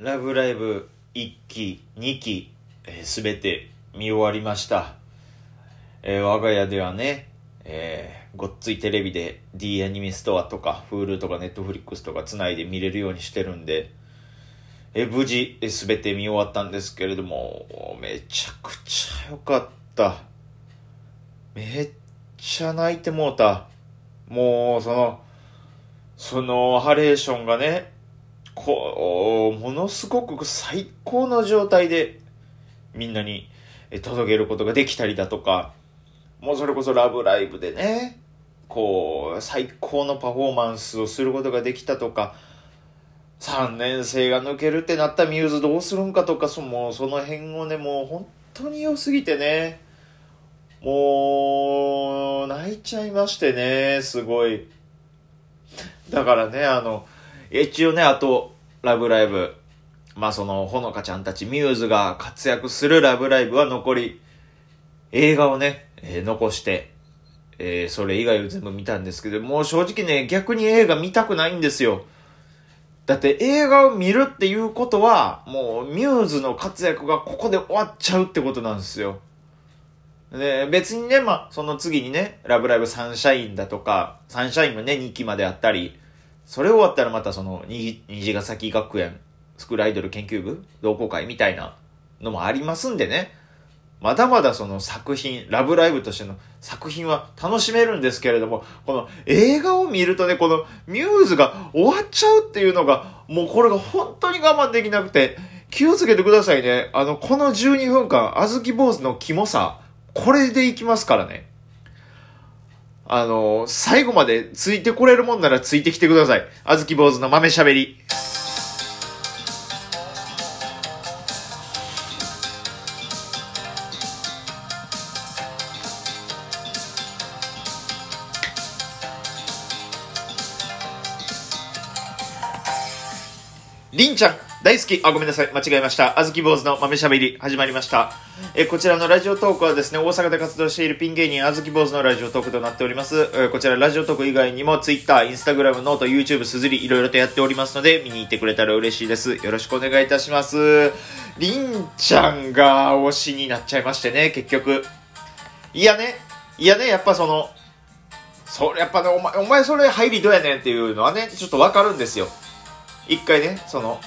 ラブライブ1期、2期、す、べ、て見終わりました。えー我が家ではね、えーごっついテレビで D アニメストアとか Hulu とか Netflix とかつないで見れるようにしてるんで、えー無事すべて見終わったんですけれども、めちゃくちゃ良かった。めっちゃ泣いてもうた。もう、その、そのハレーションがね、こう、ものすごく最高の状態でみんなに届けることができたりだとか、もうそれこそラブライブでね、こう、最高のパフォーマンスをすることができたとか、3年生が抜けるってなったミューズどうするんかとか、そもうその辺をね、もう本当に良すぎてね、もう、泣いちゃいましてね、すごい。だからね、あの、一応ね、あと、ラブライブ。まあその、ほのかちゃんたち、ミューズが活躍するラブライブは残り、映画をね、えー残して、えーそれ以外を全部見たんですけど、もう正直ね、逆に映画見たくないんですよ。だって映画を見るっていうことは、もうミューズの活躍がここで終わっちゃうってことなんですよ。で、別にね、まあ、その次にね、ラブライブサンシャインだとか、サンシャインもね、2期まであったり、それ終わったらまたその、に虹ヶ崎学園、スクールアイドル研究部同好会みたいなのもありますんでね、まだまだその作品、ラブライブとしての作品は楽しめるんですけれども、この映画を見るとね、このミューズが終わっちゃうっていうのが、もうこれが本当に我慢できなくて、気をつけてくださいね。あの、この12分間、あずき坊主のキモさ、これでいきますからね。あの、最後までついてこれるもんならついてきてください。あずき坊主の豆しゃべり。りんちゃん、大好き。あ、ごめんなさい。間違えました。あずき坊主の豆しゃべり、始まりました。えこちらのラジオトークはですね、大阪で活動しているピン芸人、あずき坊主のラジオトークとなっております。えこちらラジオトーク以外にも、Twitter、Instagram、ノート、YouTube、すずり、いろいろとやっておりますので、見に行ってくれたら嬉しいです。よろしくお願いいたします。りんちゃんが推しになっちゃいましてね、結局。いやね、いやね、やっぱその、それやっぱね、お前、お前それ入りどうやねんっていうのはね、ちょっとわかるんですよ。一回ね、その、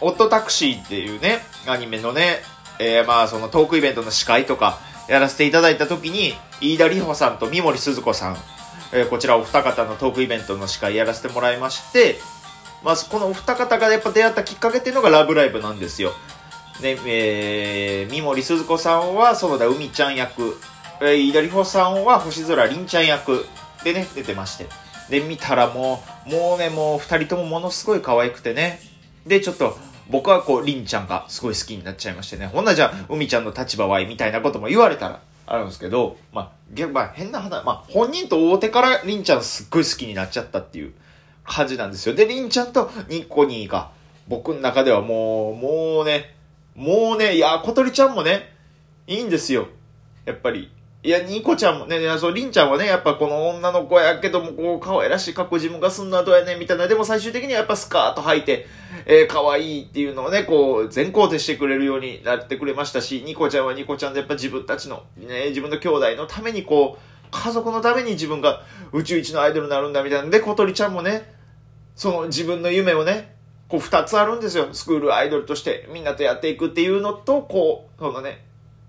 オットタクシーっていうね、アニメのね、えー、まあそのトークイベントの司会とかやらせていただいた時に、飯田里穂さんと三森鈴子さん、えーこちらお二方のトークイベントの司会やらせてもらいまして、まあこのお二方がやっぱ出会ったきっかけっていうのがラブライブなんですよ。で、えー、三森鈴子さんは園田海ちゃん役、えー、飯田里穂さんは星空凛ちゃん役でね、出てまして。で、見たらもう、もうね、もう二人ともものすごい可愛くてね。で、ちょっと、僕はこう、りんちゃんがすごい好きになっちゃいましてね。ほんなじゃあ、海ちゃんの立場はいいみたいなことも言われたら、あるんですけど、まあ、逆まあ、変な話、まあ、本人と大手からりんちゃんすっごい好きになっちゃったっていう感じなんですよ。で、りんちゃんとニッコニーが、僕の中ではもう、もうね、もうね、いや、小鳥ちゃんもね、いいんですよ。やっぱり。いや、ニコちゃんもね、そう、りんちゃんはね、やっぱこの女の子やけども、こう、可愛らしい格好自分がすんのはどうやねんみたいな。でも最終的にはやっぱスカート履いて、えー、可愛いっていうのをね、こう、全肯定してくれるようになってくれましたし、ニコちゃんはニコちゃんでやっぱ自分たちの、ね、自分の兄弟のためにこう、家族のために自分が宇宙一のアイドルになるんだみたいなんで、小鳥ちゃんもね、その自分の夢をね、こう二つあるんですよ。スクールアイドルとしてみんなとやっていくっていうのと、こう、そのね、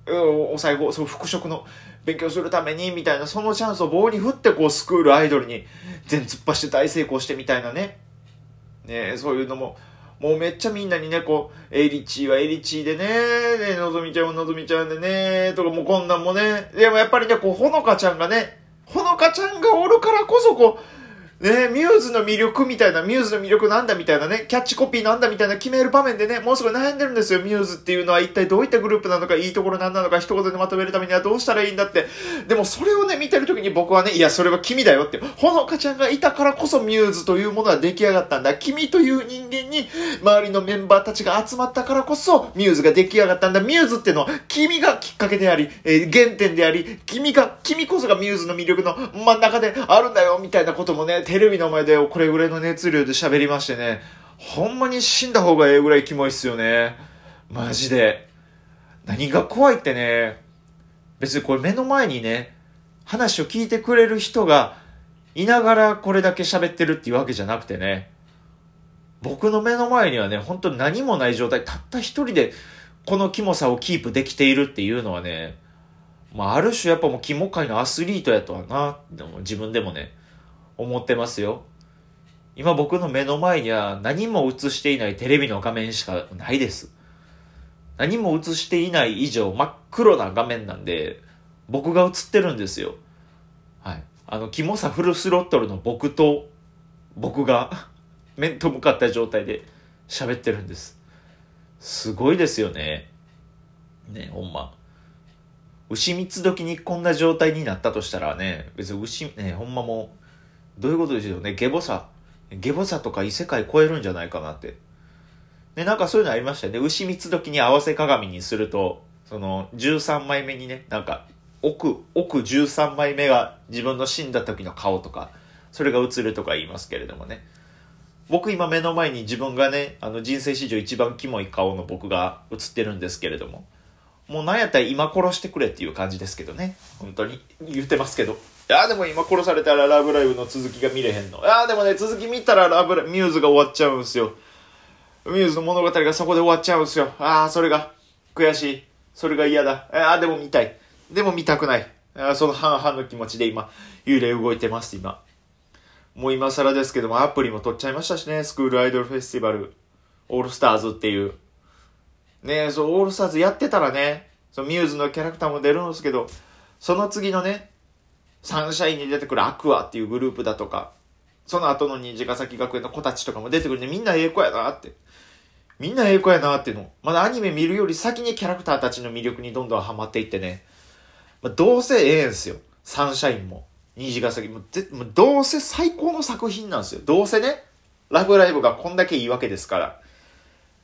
お最後、その復職の勉強するためにみたいな、そのチャンスを棒に振って、こう、スクールアイドルに全突っ走って大成功してみたいなね。ねそういうのも、もうめっちゃみんなにね、こう、エリチーはエリチーでね、でのぞみちゃんはのぞみちゃんでね、とかもうこんなんもね、でもやっぱりね、こう、ほのかちゃんがね、ほのかちゃんがおるからこそ、こう、ねミューズの魅力みたいな、ミューズの魅力なんだみたいなね、キャッチコピーなんだみたいな決める場面でね、もうすごい悩んでるんですよ、ミューズっていうのは一体どういったグループなのか、いいところなんなのか、一言でまとめるためにはどうしたらいいんだって。でもそれをね、見てる時に僕はね、いや、それは君だよって。ほのかちゃんがいたからこそミューズというものは出来上がったんだ。君という人間に、周りのメンバーたちが集まったからこそ、ミューズが出来上がったんだ。ミューズってのは、君がきっかけであり、えー原点であり、君が、君こそがミューズの魅力の真ん中であるんだよ、みたいなこともね、テレビの前でこれぐらいの熱量で喋りましてね、ほんまに死んだ方がええぐらいキモいっすよね。マジで。何が怖いってね、別にこれ目の前にね、話を聞いてくれる人がいながらこれだけ喋ってるっていうわけじゃなくてね、僕の目の前にはね、本当に何もない状態、たった一人でこのキモさをキープできているっていうのはね、まあ、ある種やっぱもうキモ界のアスリートやとはな、でも自分でもね、思ってますよ。今僕の目の前には何も映していないテレビの画面しかないです。何も映していない以上真っ黒な画面なんで、僕が映ってるんですよ。はい。あの、キモさフルスロットルの僕と、僕が 面と向かった状態で喋ってるんです。すごいですよね。ね、ほんま。牛蜜時にこんな状態になったとしたらね、別に牛、ね、ほんまもう、どういうことでしょうね。ゲボさ。ゲボさとか異世界超えるんじゃないかなって。で、なんかそういうのありましたよね。牛蜜時に合わせ鏡にすると、その、13枚目にね、なんか、奥、奥13枚目が自分の死んだ時の顔とか、それが映るとか言いますけれどもね。僕今目の前に自分がね、あの人生史上一番キモい顔の僕が映ってるんですけれども、もうなんやったら今殺してくれっていう感じですけどね。本当に言ってますけど。いやでも今殺されたらラブライブの続きが見れへんの。いやでもね、続き見たらラブラミューズが終わっちゃうんすよ。ミューズの物語がそこで終わっちゃうんすよ。ああ、それが悔しい。それが嫌だ。ああ、でも見たい。でも見たくない。あその半々の気持ちで今、幽霊動いてます、今。もう今更ですけども、アプリも取っちゃいましたしね、スクールアイドルフェスティバル、オールスターズっていう。ねそう、オールスターズやってたらね、そのミューズのキャラクターも出るんですけど、その次のね、サンシャインに出てくるアクアっていうグループだとか、その後の虹ヶ崎学園の子たちとかも出てくるんで、みんなええ子やなって。みんなええ子やなっていうの。まだアニメ見るより先にキャラクターたちの魅力にどんどんハマっていってね。まあ、どうせええんすよ。サンシャインも。虹ヶ崎もぜもうどうせ最高の作品なんですよ。どうせね、ラブライブがこんだけいいわけですから。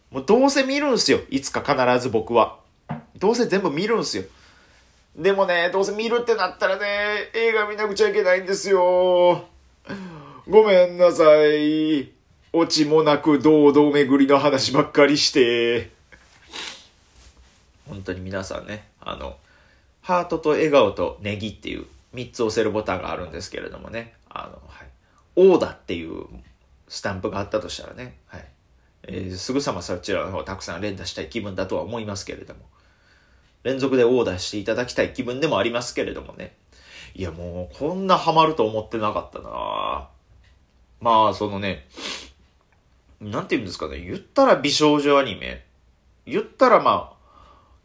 もうどうせ見るんすよ。いつか必ず僕は。どうせ全部見るんすよ。でもね、どうせ見るってなったらね、映画見なくちゃいけないんですよ。ごめんなさい。オチもなく堂々巡りの話ばっかりして。本当に皆さんね、あの、ハートと笑顔とネギっていう3つ押せるボタンがあるんですけれどもね、あの、はい。オーダっていうスタンプがあったとしたらね、はい。えー、すぐさまそちらの方をたくさん連打したい気分だとは思いますけれども、連続でオーダーしていただきたい気分でもありますけれどもね。いやもう、こんなハマると思ってなかったなまあ、そのね、なんて言うんですかね、言ったら美少女アニメ、言ったらまあ、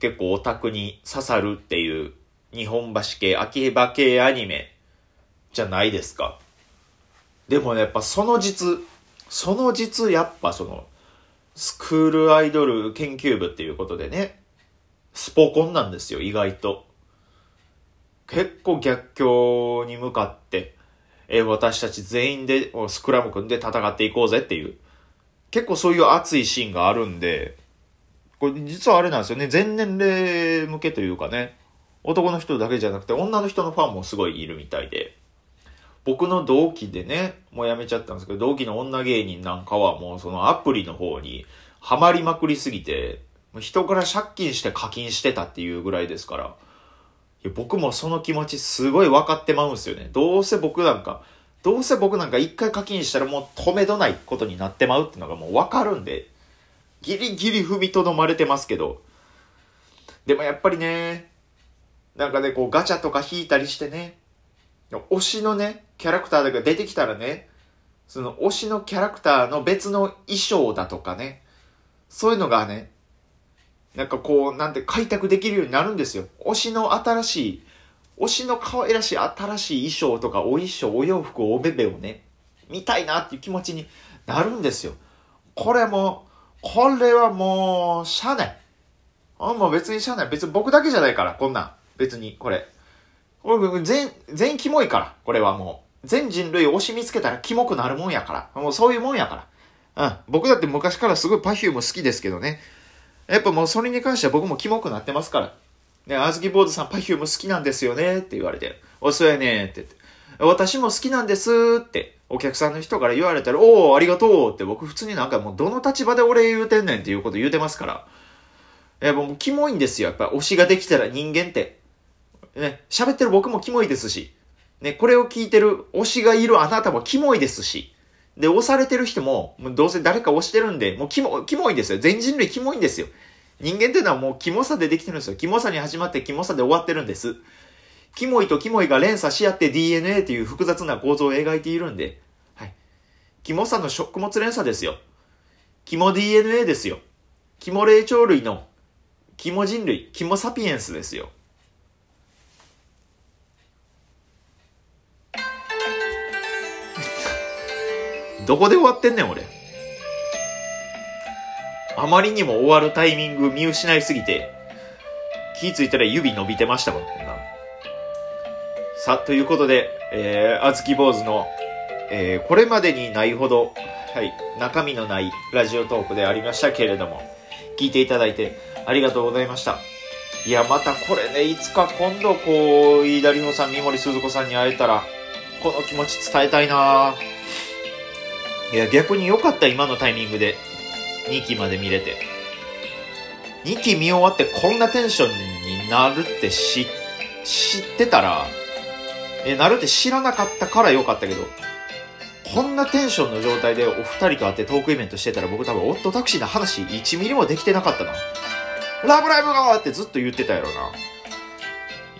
結構オタクに刺さるっていう日本橋系、秋葉系アニメじゃないですか。でもね、やっぱその実、その実やっぱその、スクールアイドル研究部っていうことでね、スポコンなんですよ、意外と。結構逆境に向かって、え私たち全員でスクラム組んで戦っていこうぜっていう、結構そういう熱いシーンがあるんで、これ実はあれなんですよね、全年齢向けというかね、男の人だけじゃなくて女の人のファンもすごいいるみたいで、僕の同期でね、もう辞めちゃったんですけど、同期の女芸人なんかはもうそのアプリの方にハマりまくりすぎて、人から借金して課金してたっていうぐらいですから、いや僕もその気持ちすごい分かってまうんですよね。どうせ僕なんか、どうせ僕なんか一回課金したらもう止めどないことになってまうっていうのがもう分かるんで、ギリギリ踏みとどまれてますけど、でもやっぱりね、なんかね、こうガチャとか引いたりしてね、推しのね、キャラクターが出てきたらね、その推しのキャラクターの別の衣装だとかね、そういうのがね、なんかこう、なんて開拓できるようになるんですよ。推しの新しい、推しの可愛らしい新しい衣装とかお衣装、お洋服、おべべをね、見たいなっていう気持ちになるんですよ。これも、これはもう、しゃあない。あもう別にしゃあない。別に僕だけじゃないから、こんなん。別に、これ。これ全、全キモいから、これはもう。全人類推し見つけたらキモくなるもんやから。もうそういうもんやから。うん。僕だって昔からすごい Perfume 好きですけどね。やっぱもうそれに関しては僕もキモくなってますから。ね、あずき坊主さん Perfume 好きなんですよねって言われて。おそうやねって言って。私も好きなんですって。お客さんの人から言われたら、おおありがとうって僕普通になんかもうどの立場で俺言うてんねんっていうこと言うてますから。いや、もうキモいんですよ。やっぱ推しができたら人間って。ね、喋ってる僕もキモいですし。ね、これを聞いてる推しがいるあなたもキモいですし。で、押されてる人も、もうどうせ誰か押してるんで、もうキモ、キモいんですよ。全人類キモいんですよ。人間っていうのはもうキモさでできてるんですよ。キモさに始まってキモさで終わってるんです。キモいとキモいが連鎖し合って DNA という複雑な構造を描いているんで、はい。キモさの食物連鎖ですよ。キモ DNA ですよ。キモ霊長類の、キモ人類、キモサピエンスですよ。どこで終わってんねん、俺。あまりにも終わるタイミング見失いすぎて、気ぃついたら指伸びてましたもんな、さあ、ということで、えー、あずき坊主の、えー、これまでにないほど、はい、中身のないラジオトークでありましたけれども、聞いていただいてありがとうございました。いや、またこれね、いつか今度こう、飯田里穂さん、三森鈴子さんに会えたら、この気持ち伝えたいなぁ。いや、逆に良かった、今のタイミングで。2期まで見れて。2期見終わってこんなテンションになるって知、知ってたら、え、なるって知らなかったから良かったけど、こんなテンションの状態でお二人と会ってトークイベントしてたら僕多分オットタクシーの話1ミリもできてなかったな。ラブライブがってずっと言ってたやろな。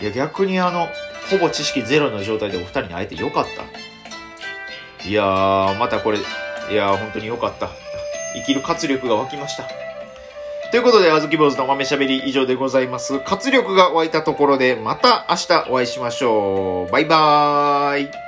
いや逆にあの、ほぼ知識ゼロの状態でお二人に会えてよかった。いやー、またこれ、いやー、本当に良かった。生きる活力が湧きました。ということで、あずき坊主の豆しゃべり以上でございます。活力が湧いたところで、また明日お会いしましょう。バイバーイ。